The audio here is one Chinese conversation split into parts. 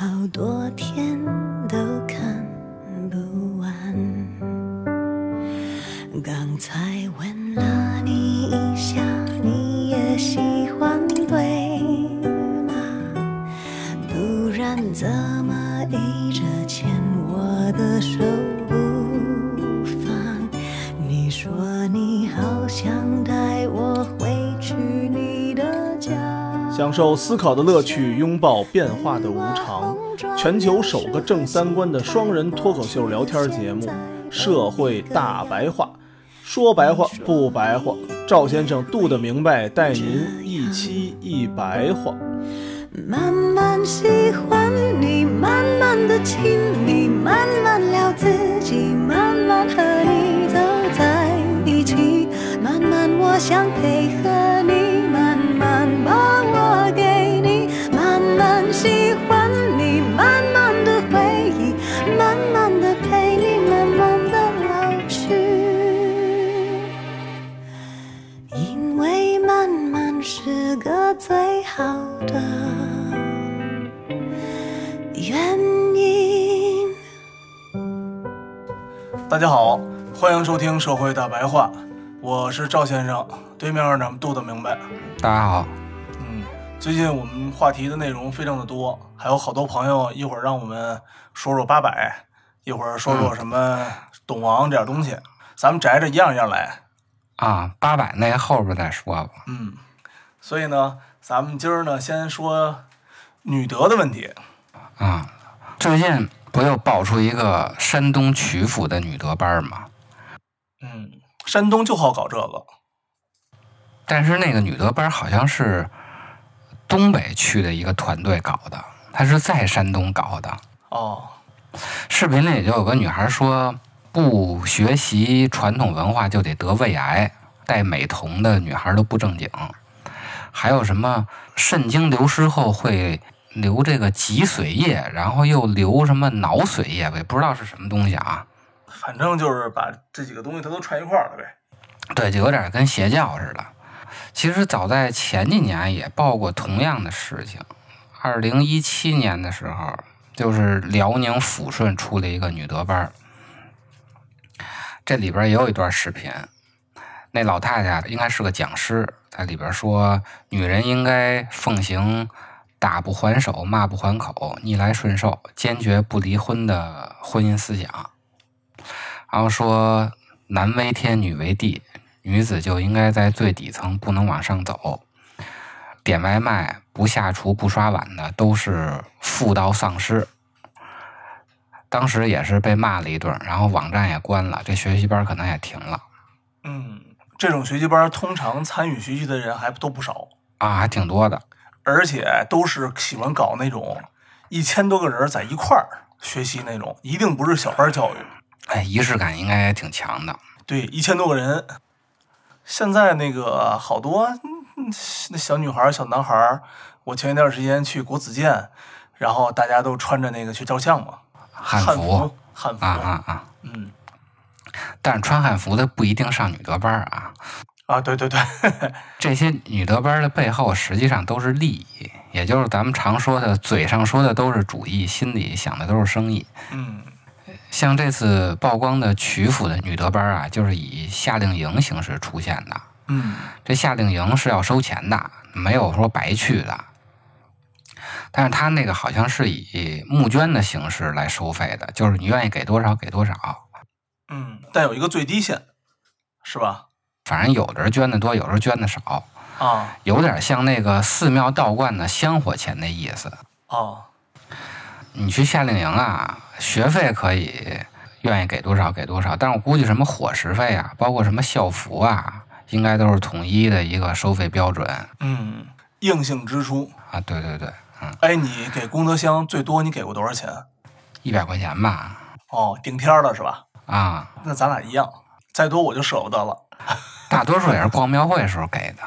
好多天都看不完。刚才吻了你一下，你也喜欢对吗？不然怎么一直牵我的手不放？你说你好想带我回去你的家。享受思考的乐趣，拥抱变化的无常。全球首个正三观的双人脱口秀聊天节目《社会大白话》，说白话不白话，赵先生度的明白，带您一期一白话。慢慢喜欢你，慢慢的亲密，慢慢聊自己，慢慢和你走在一起，慢慢我想配合你，慢慢把我个最好的。原因。大家好，欢迎收听《社会大白话》，我是赵先生，对面呢度的明白。大家好，嗯，最近我们话题的内容非常的多，还有好多朋友一会儿让我们说说八百，一会儿说说什么董王这点东西，咱们摘着一样一样来。啊，八百那后边再说吧。嗯，所以呢，咱们今儿呢先说女德的问题。啊，最近不又爆出一个山东曲阜的女德班吗？嗯，山东就好搞这个。但是那个女德班好像是东北区的一个团队搞的，她是在山东搞的。哦，视频里就有个女孩说，不学习传统文化就得得胃癌，戴美瞳的女孩都不正经。还有什么肾精流失后会流这个脊髓液，然后又流什么脑髓液，我也不知道是什么东西啊。反正就是把这几个东西它都串一块儿了呗。对，就有点跟邪教似的。其实早在前几年也报过同样的事情。二零一七年的时候，就是辽宁抚顺出了一个女德班儿，这里边也有一段视频。那老太太应该是个讲师，在里边说，女人应该奉行打不还手、骂不还口、逆来顺受、坚决不离婚的婚姻思想。然后说，男为天，女为地，女子就应该在最底层，不能往上走。点外卖、不下厨、不刷碗的都是妇道丧尸。当时也是被骂了一顿，然后网站也关了，这学习班可能也停了嗯，这种学习班通常参与学习的人还都不少，啊，还挺多的。而且都是喜欢搞那种一千多个人在一块儿学习那种，一定不是小班教育。哎，仪式感应该也挺强的。对，一千多个人。现在那个好多嗯那小女孩、小男孩，我前一段时间去国子监，然后大家都穿着那个去照相嘛，汉服服，汉服，啊啊啊！嗯但是穿汉服的不一定上女德班啊。啊，对对对，这些女德班的背后实际上都是利益，也就是咱们常说的，嘴上说的都是主义，心里想的都是生意。嗯像这次曝光的曲阜的女德班啊，就是以夏令营形式出现的。嗯这夏令营是要收钱的，没有说白去的。但是他那个好像是以募捐的形式来收费的，就是你愿意给多少给多少。嗯，但有一个最低线，是吧？反正有的人捐的多，有的人捐的少，啊有点像那个寺庙道观的香火钱的意思。哦，你去夏令营啊，学费可以愿意给多少给多少，但是我估计什么伙食费啊，包括什么校服啊，应该都是统一的一个收费标准嗯，硬性支出，啊。对对对，嗯哎，你给功德箱最多你给过多少钱？一百块钱吧。哦，顶天了是吧？啊，那咱俩一样，再多我就舍不得了。大多数也是逛庙会时候给的。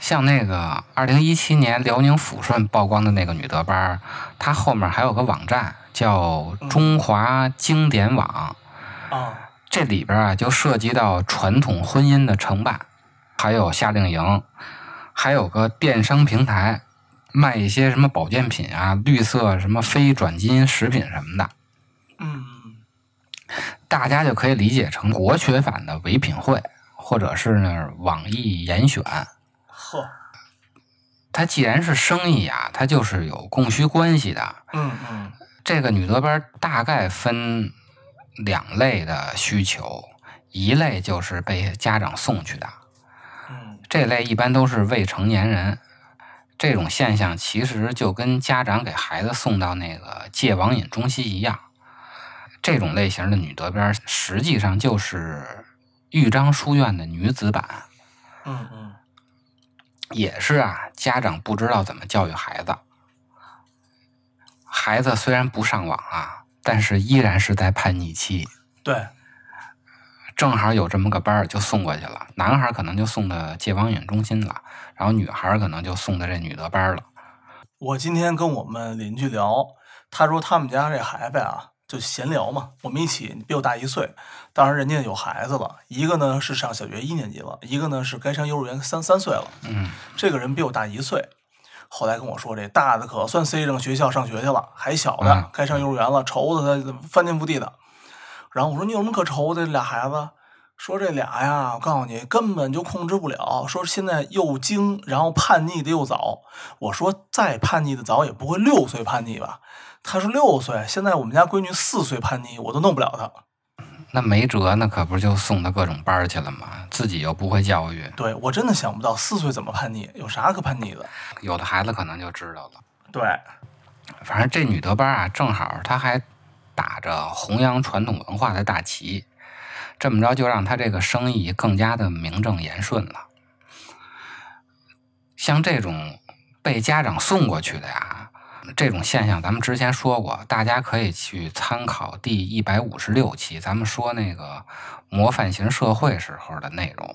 像那个二零一七年辽宁抚顺曝光的那个女德班，它后面还有个网站叫中华经典网。啊，这里边啊就涉及到传统婚姻的承办，还有夏令营，还有个电商平台，卖一些什么保健品啊、绿色什么非转基因食品什么的。嗯，大家就可以理解成国学版的唯品会，或者是呢网易严选。呵，它既然是生意啊，它就是有供需关系的。嗯嗯这个女德班大概分两类的需求，一类就是被家长送去的，嗯这类一般都是未成年人。这种现象其实就跟家长给孩子送到那个戒网瘾中心一样。这种类型的女德班实际上就是豫章书院的女子版，嗯嗯，也是啊，家长不知道怎么教育孩子。孩子虽然不上网啊，但是依然是在叛逆期。对，正好有这么个班儿，就送过去了。男孩可能就送到戒网瘾中心了，然后女孩可能就送到这女德班了。我今天跟我们邻居聊，他说他们家这孩子呀，就闲聊嘛，我们一起你比我大一岁，当然人家有孩子了，一个呢是上小学一年级了，一个呢是该上幼儿园三三岁了。嗯，这个人比我大一岁，后来跟我说，这大的可算塞上学校上学去了，还小的嗯该上幼儿园了，愁的他翻天覆地的。然后我说你有什么可愁的？这俩孩子，说这俩呀，我告诉你根本就控制不了。说现在又精，然后叛逆的又早。我说再叛逆的早也不会六岁叛逆吧？他说六岁，现在我们家闺女四岁叛逆，我都弄不了她。那没辙，那可不就送到各种班儿去了吗？自己又不会教育，对我真的想不到四岁怎么叛逆，有啥可叛逆的？有的孩子可能就知道了。对，反正这女德班啊，正好她还打着弘扬传统文化的大旗，这么着就让他这个生意更加的名正言顺了。像这种被家长送过去的呀，这种现象咱们之前说过，大家可以去参考第一百五十六期，咱们说那个模范型社会时候的内容。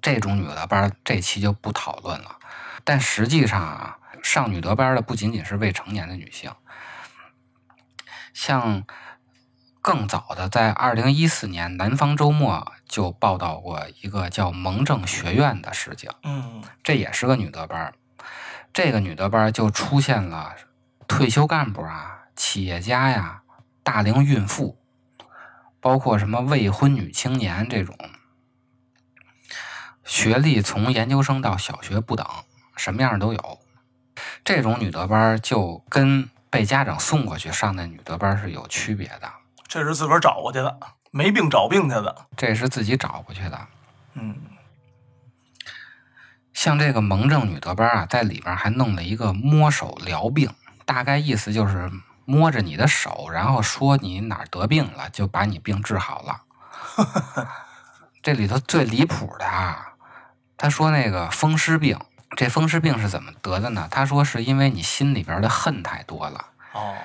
这种女德班这期就不讨论了，但实际上啊，上女德班的不仅仅是未成年的女性，像更早的，在二零一四年《南方周末》就报道过一个叫蒙正学院的事情，嗯这也是个女德班儿。这个女德班就出现了退休干部啊、企业家呀、大龄孕妇，包括什么未婚女青年这种，学历从研究生到小学不等，什么样都有。这种女德班就跟被家长送过去上的女德班是有区别的，这是自个儿找过去的，没病找病去的。这是自己找过去的。嗯像这个蒙正女德班啊，在里边还弄了一个摸手疗病，大概意思就是摸着你的手，然后说你哪儿得病了，就把你病治好了。这里头最离谱的啊，他说那个风湿病，这风湿病是怎么得的呢？他说是因为你心里边的恨太多了，哦，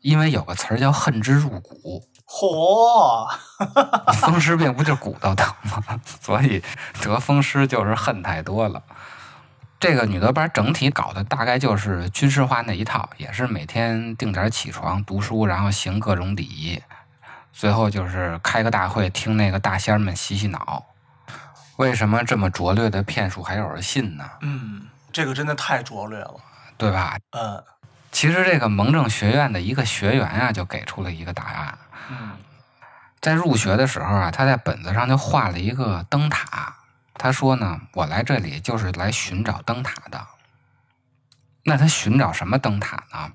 因为有个词儿叫恨之入骨，嚯，风湿病不就骨头疼吗？所以得风湿就是恨太多了。这个女德班整体搞的大概就是军事化那一套，也是每天定点起床读书，然后行各种礼仪，最后就是开个大会听那个大仙儿们洗洗脑。为什么这么拙劣的骗术还有人信呢？嗯，这个真的太拙劣了。对吧？嗯其实这个蒙正学院的一个学员啊，就给出了一个答案。嗯在入学的时候啊，他在本子上就画了一个灯塔。他说呢，我来这里就是来寻找灯塔的。那他寻找什么灯塔呢？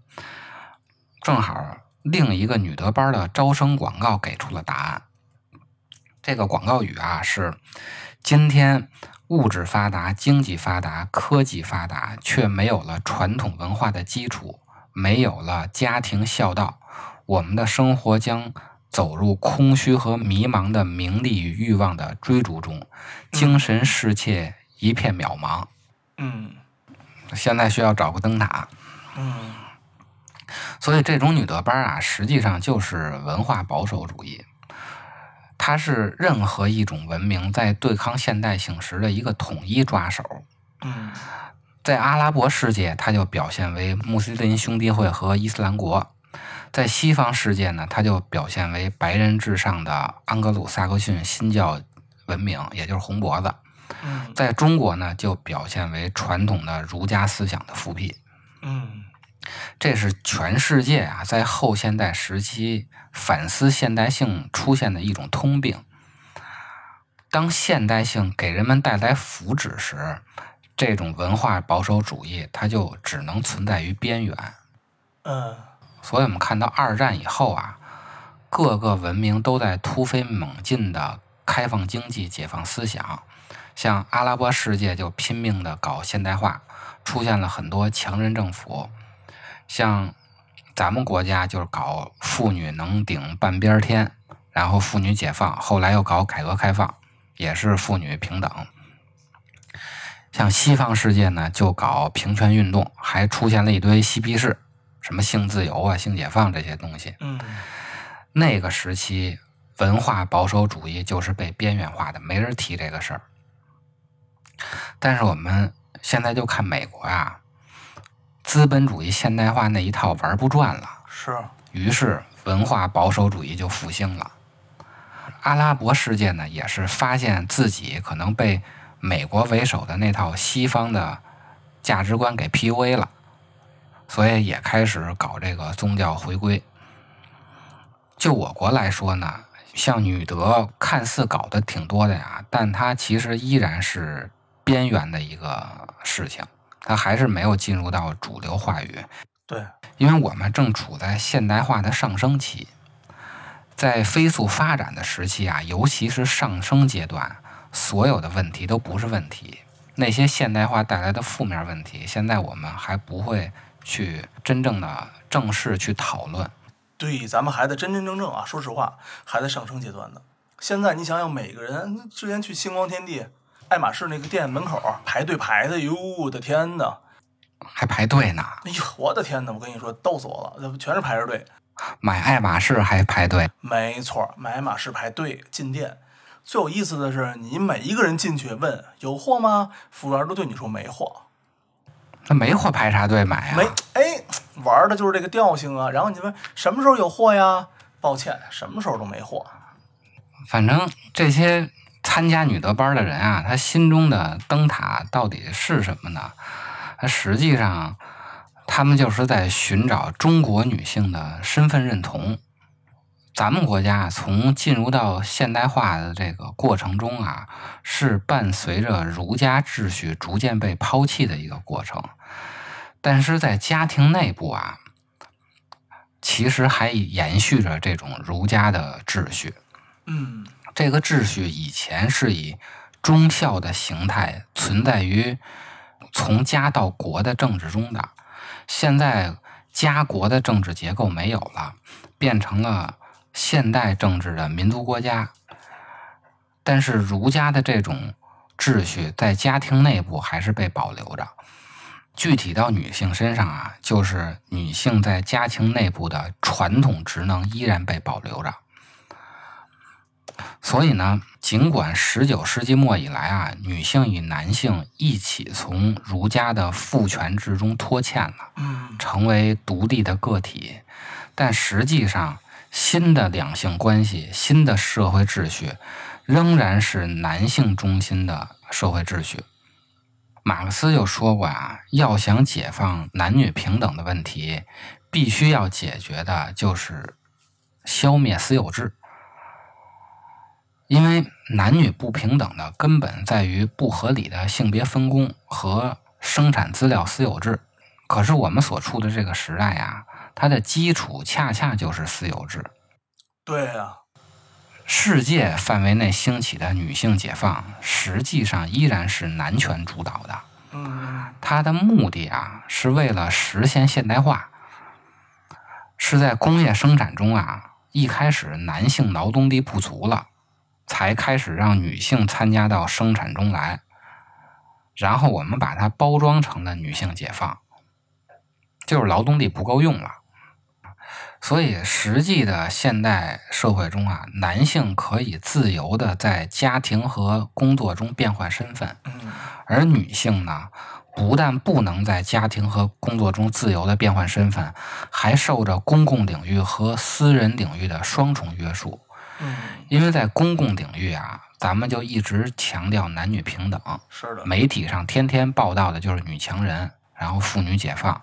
正好另一个女德班的招生广告给出了答案。这个广告语啊是：今天物质发达、经济发达、科技发达，却没有了传统文化的基础，没有了家庭孝道，我们的生活将走入空虚和迷茫的名利与欲望的追逐中，精神世界一片渺茫。嗯现在需要找个灯塔。嗯所以这种女德班啊，实际上就是文化保守主义，它是任何一种文明在对抗现代性时的一个统一抓手。嗯在阿拉伯世界，它就表现为穆斯林兄弟会和伊斯兰国；在西方世界呢，它就表现为白人至上的安格鲁萨克逊新教文明，也就是红脖子；嗯在中国呢，就表现为传统的儒家思想的复辟。嗯这是全世界啊，在后现代时期反思现代性出现的一种通病。当现代性给人们带来福祉时，这种文化保守主义它就只能存在于边缘。嗯所以，我们看到二战以后啊，各个文明都在突飞猛进的开放经济、解放思想。像阿拉伯世界就拼命的搞现代化，出现了很多强人政府。像咱们国家就是搞妇女能顶半边天，然后妇女解放，后来又搞改革开放，也是妇女平等。像西方世界呢，就搞平权运动，还出现了一堆嬉皮士，什么性自由啊、性解放这些东西。嗯那个时期，文化保守主义就是被边缘化的，没人提这个事儿。但是我们现在就看美国啊，资本主义现代化那一套玩不转了，是于是文化保守主义就复兴了。阿拉伯世界呢，也是发现自己可能被美国为首的那套西方的价值观给 PUA 了，所以也开始搞这个宗教回归。就我国来说呢，像女德看似搞得挺多的呀，但它其实依然是边缘的一个事情，它还是没有进入到主流话语。对，因为我们正处在现代化的上升期，在飞速发展的时期啊，尤其是上升阶段，所有的问题都不是问题。那些现代化带来的负面问题，现在我们还不会去真正的正式去讨论。对，咱们还在真真正正啊，说实话，还在上升阶段呢。现在你想想，每个人之前去星光天地、爱马仕那个店门口排队排的，哟，我的天呐！还排队呢，哎呦，我的天呐！我跟你说，逗死我了，这全是排着队。买爱马仕还排队，没错，买爱马仕排队进店。最有意思的是，你每一个人进去问有货吗？服务员都对你说没货，那没货排啥队买啊？没哎，玩的就是这个调性啊。然后你问什么时候有货呀？抱歉，什么时候都没货。反正这些参加女德班的人啊，他心中的灯塔到底是什么呢？他实际上，他们就是在寻找中国女性的身份认同。咱们国家从进入到现代化的这个过程中啊，是伴随着儒家秩序逐渐被抛弃的一个过程。但是在家庭内部啊，其实还延续着这种儒家的秩序。嗯这个秩序以前是以忠孝的形态存在于从家到国的政治中的，现在家国的政治结构没有了，变成了现代政治的民族国家。但是儒家的这种秩序在家庭内部还是被保留着。具体到女性身上啊，就是女性在家庭内部的传统职能依然被保留着。所以呢，尽管十九世纪末以来啊，女性与男性一起从儒家的父权制中脱欠了，嗯成为独立的个体，但实际上，新的两性关系、新的社会秩序，仍然是男性中心的社会秩序。马克思就说过啊，要想解放男女平等的问题，必须要解决的就是消灭私有制。因为男女不平等的根本在于不合理的性别分工和生产资料私有制。可是我们所处的这个时代呀、它的基础恰恰就是私有制。对呀、世界范围内兴起的女性解放，实际上依然是男权主导的。嗯它的目的啊，是为了实现现代化，是在工业生产中啊，一开始男性劳动力不足了，才开始让女性参加到生产中来。然后我们把它包装成了女性解放，就是劳动力不够用了。所以，实际的现代社会中啊，男性可以自由的在家庭和工作中变换身份，嗯而女性呢，不但不能在家庭和工作中自由的变换身份，还受着公共领域和私人领域的双重约束。嗯，因为在公共领域啊，咱们就一直强调男女平等，是的，媒体上天天报道的就是女强人，然后妇女解放、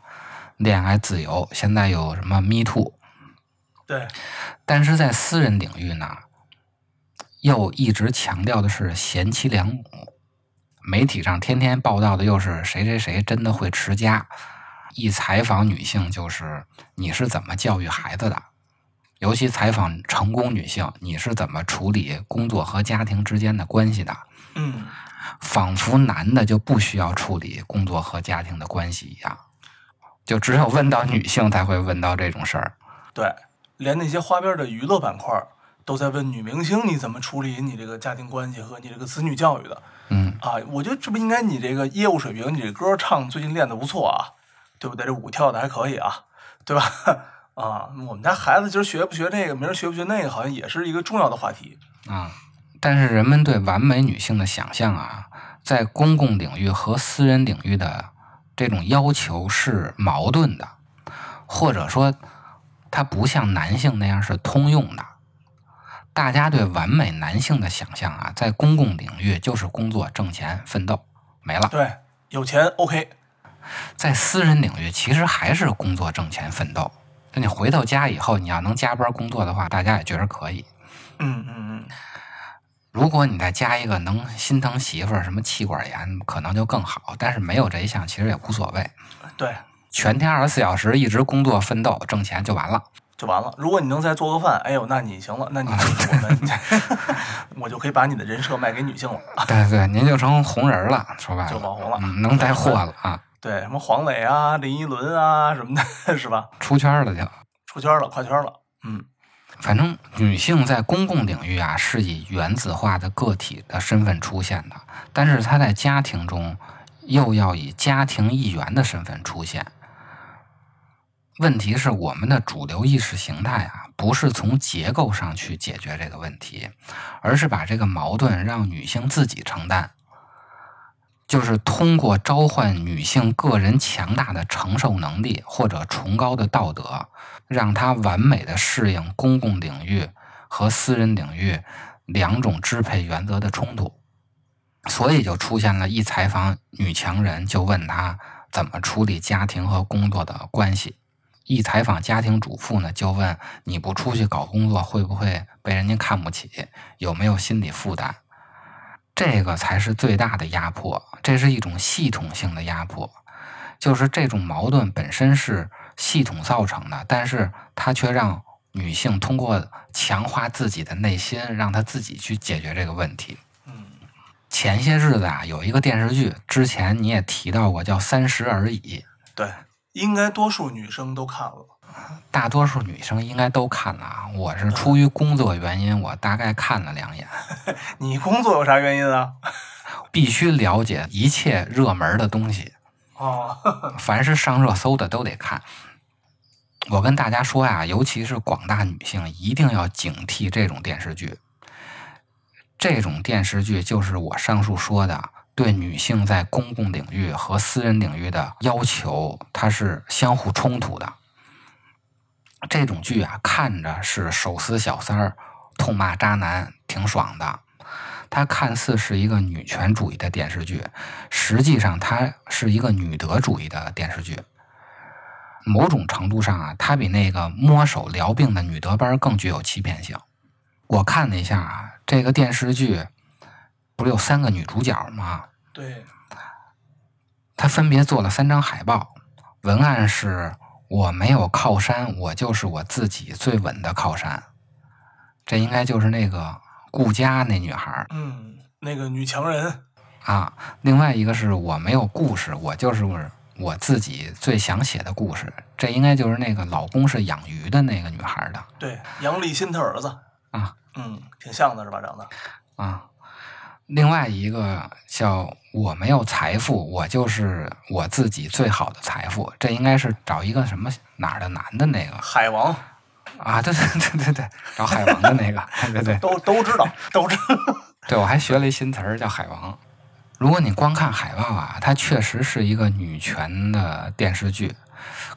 恋爱自由，现在有什么 Me Too。对，但是在私人领域呢，又一直强调的是贤妻良母。媒体上天天报道的又是谁谁谁真的会持家，一采访女性就是你是怎么教育孩子的，尤其采访成功女性，你是怎么处理工作和家庭之间的关系的，嗯，仿佛男的就不需要处理工作和家庭的关系一样，就只有问到女性才会问到这种事儿。对，连那些花边的娱乐板块儿都在问女明星你怎么处理你这个家庭关系和你这个子女教育的嗯，啊？我觉得这不应该你这个业务水平，你这歌唱最近练得不错啊，对不对？这舞跳的还可以啊，对吧？啊，我们家孩子今儿学不学这个，明儿学不学那个，好像也是一个重要的话题。啊，但是人们对完美女性的想象啊，在公共领域和私人领域的这种要求是矛盾的，或者说，它不像男性那样是通用的。大家对完美男性的想象啊，在公共领域就是工作、挣钱、奋斗，没了。对，有钱 OK，在私人领域，其实还是工作、挣钱、奋斗。那你回到家以后，你要能加班工作的话，大家也觉得可以。嗯嗯嗯，如果你再加一个能心疼媳妇儿，什么气管炎，可能就更好。但是没有这一项，其实也无所谓。对，全天二十四小时一直工作奋斗挣钱就完了。就完了。如果你能再做个饭，哎呦，那你行了，那你就是我们，我就可以把你的人设卖给女性了，对对，您就成红人了，说白了，就网红了。嗯，能带货了啊，对，什么黄磊啊、林依轮啊什么的，是吧？出圈了就。出圈了，跨圈了。嗯反正女性在公共领域啊，是以原子化的个体的身份出现的，但是她在家庭中又要以家庭一员的身份出现。问题是，我们的主流意识形态啊，不是从结构上去解决这个问题，而是把这个矛盾让女性自己承担，就是通过召唤女性个人强大的承受能力或者崇高的道德，让她完美的适应公共领域和私人领域两种支配原则的冲突。所以就出现了一采访女强人就问她怎么处理家庭和工作的关系。一采访家庭主妇呢，就问你不出去搞工作，会不会被人家看不起？有没有心理负担？这个才是最大的压迫，这是一种系统性的压迫，就是这种矛盾本身是系统造成的，但是它却让女性通过强化自己的内心，让她自己去解决这个问题。嗯，前些日子啊，有一个电视剧，之前你也提到过，叫《三十而已》。对，应该多数女生都看了。大多数女生应该都看了啊，我是出于工作原因，我大概看了两眼。你工作有啥原因啊？必须了解一切热门的东西，哦，凡是上热搜的都得看。我跟大家说呀，尤其是广大女性，一定要警惕这种电视剧。这种电视剧就是我上述说的，对女性在公共领域和私人领域的要求，它是相互冲突的。这种剧啊，看着是手撕小三儿、痛骂渣男，挺爽的。它看似是一个女权主义的电视剧，实际上它是一个女德主义的电视剧。某种程度上啊，它比那个摸手疗病的女德班更具有欺骗性。我看了一下啊，这个电视剧不是有三个女主角吗？对，她分别做了三张海报，文案是“我没有靠山，我就是我自己最稳的靠山”。这应该就是那个顾佳那女孩儿嗯，那个女强人，啊。另外一个是我没有故事，我就是我自己最想写的故事。这应该就是那个老公是养鱼的那个女孩儿的对，杨立新他儿子。啊嗯，挺像的是吧？长得。啊。另外一个叫“我没有财富，我就是我自己最好的财富”，这应该是找一个什么哪儿的男的那个海王啊？对对对对对，找海王的那个，对对都都知道，都知道。对，我还学了一新词儿叫海王。如果你光看海报啊，它确实是一个女权的电视剧。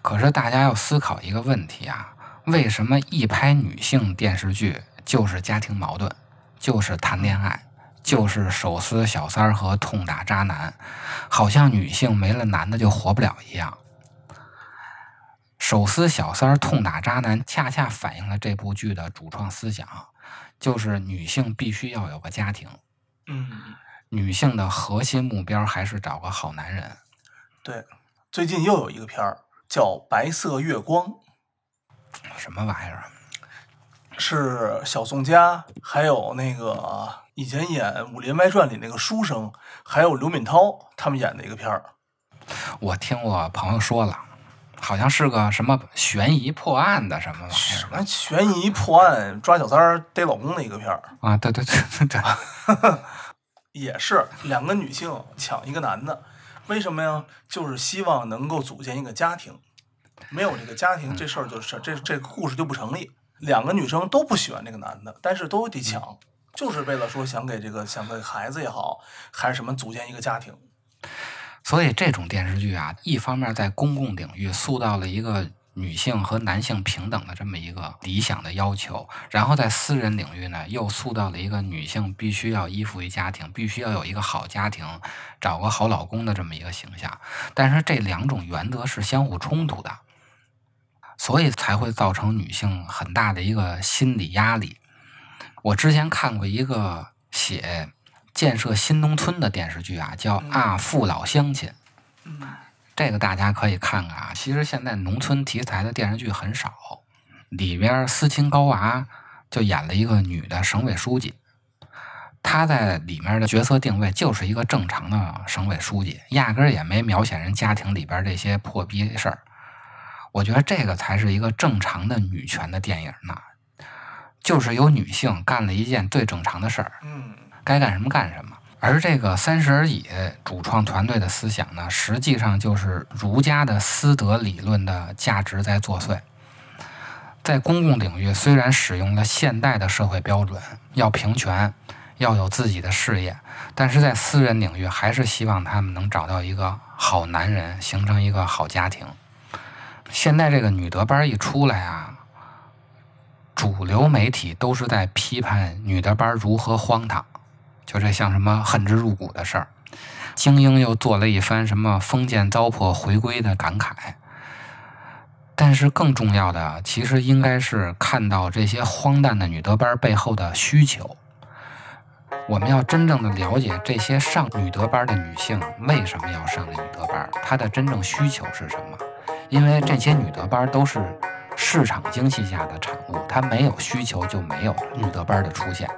可是大家要思考一个问题啊：为什么一拍女性电视剧就是家庭矛盾，就是谈恋爱，就是手撕小三儿和痛打渣男，好像女性没了男的就活不了一样？手撕小三儿、痛打渣男，恰恰反映了这部剧的主创思想，就是女性必须要有个家庭。嗯，女性的核心目标还是找个好男人。对，最近又有一个片儿叫《白色月光》，什么玩意儿？是小宋佳，还有那个以前演《武林外传》里那个书生，还有刘敏涛他们演的一个片儿。我听我朋友说了，好像是个什么悬疑破案的什么玩意儿什么悬疑破案、抓小三儿逮老公的一个片儿，啊？对对对对对，也是两个女性抢一个男的，为什么呀？就是希望能够组建一个家庭，没有这个家庭，这事儿就是这这个故事就不成立。两个女生都不喜欢这个男的，但是都得抢，就是为了说想给这个想给孩子也好，还是什么组建一个家庭。所以这种电视剧啊，一方面在公共领域塑造了一个女性和男性平等的这么一个理想的要求，然后在私人领域呢，又塑造了一个女性必须要依附于家庭，必须要有一个好家庭，找个好老公的这么一个形象。但是这两种原则是相互冲突的，所以才会造成女性很大的一个心理压力。我之前看过一个写建设新农村的电视剧啊，叫《啊父老乡亲》。嗯这个大家可以看看啊。其实现在农村题材的电视剧很少，里边斯琴高娃就演了一个女的省委书记，她在里面的角色定位就是一个正常的省委书记，压根儿也没描写人家庭里边这些破逼事儿。我觉得这个才是一个正常的女权的电影呢，就是有女性干了一件最正常的事儿，嗯该干什么干什么。而这个《三十而已》主创团队的思想呢，实际上就是儒家的私德理论的价值在作祟。在公共领域，虽然使用了现代的社会标准，要平权，要有自己的事业，但是在私人领域，还是希望他们能找到一个好男人，形成一个好家庭。现在这个女德班一出来啊，主流媒体都是在批判女德班如何荒唐。就这像什么恨之入骨的事儿，精英又做了一番什么封建糟粕回归的感慨。但是更重要的，其实应该是看到这些荒诞的女德班背后的需求。我们要真正的了解这些上女德班的女性为什么要上女德班，她的真正需求是什么？因为这些女德班都是市场经济下的产物，它没有需求就没有了女德班的出现。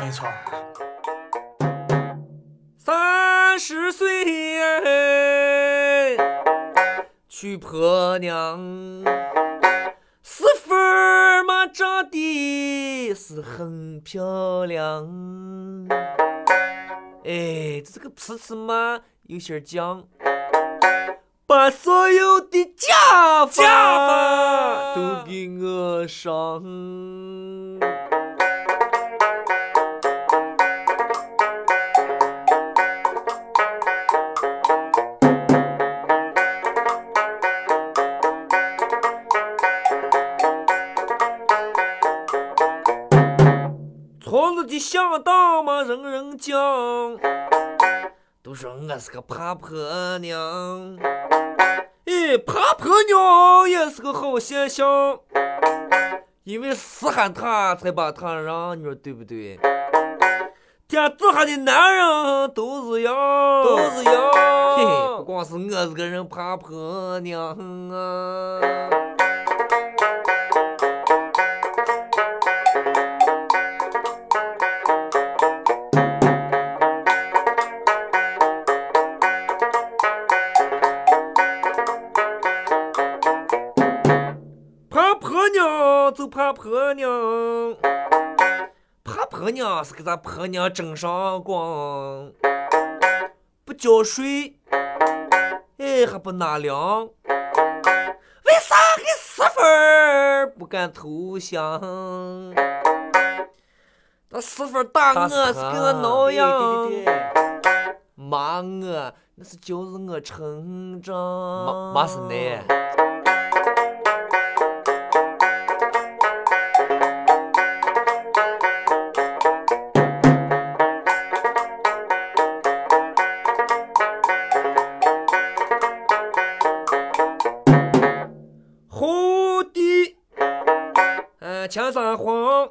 没错。三十岁娶婆娘，媳妇儿嘛长得是很漂亮。哎，这个词词嘛有些犟，把所有的家家法都给我上。村子的乡党嘛，人人讲，都说我是个怕婆娘。哎，怕婆娘也是个好现象，因为稀罕她才把她让，你说对不对？天底下的男人都是样，都是样。嘿嘿，不光是我是个人怕婆娘啊。婆娘怕婆娘，是给咱婆娘争上光，不浇水，哎还不纳凉，为啥给媳妇儿不敢投降？那媳妇儿打我是给我挠痒，骂我那是教着我成长。骂骂是奶。前三皇，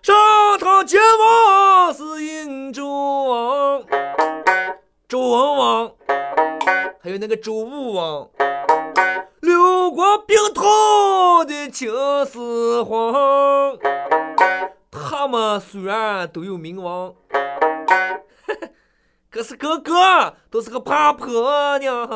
上堂见王是殷纣王，周文王，还有那个周武王，六国并统的秦始皇，他们虽然都有名望，可是个个都是个怕婆娘。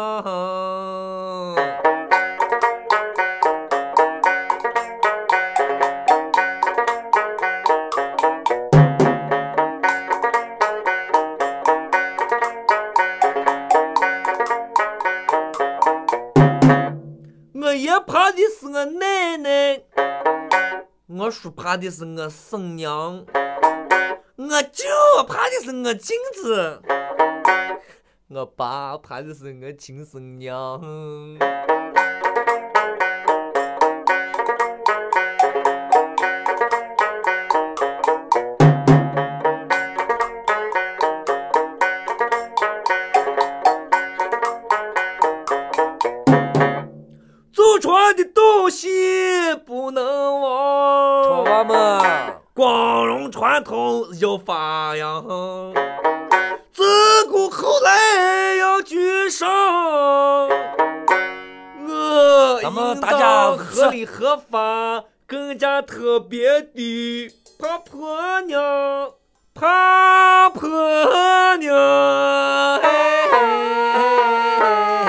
怕的是我奶奶，我叔怕的是我婶娘，我舅怕的是我妗子，我爸怕的是我亲生娘。荣传统要发扬，自古后来要居上。我咱们大家合理合法，更加特别的怕婆娘，怕婆娘。嘿嘿嘿嘿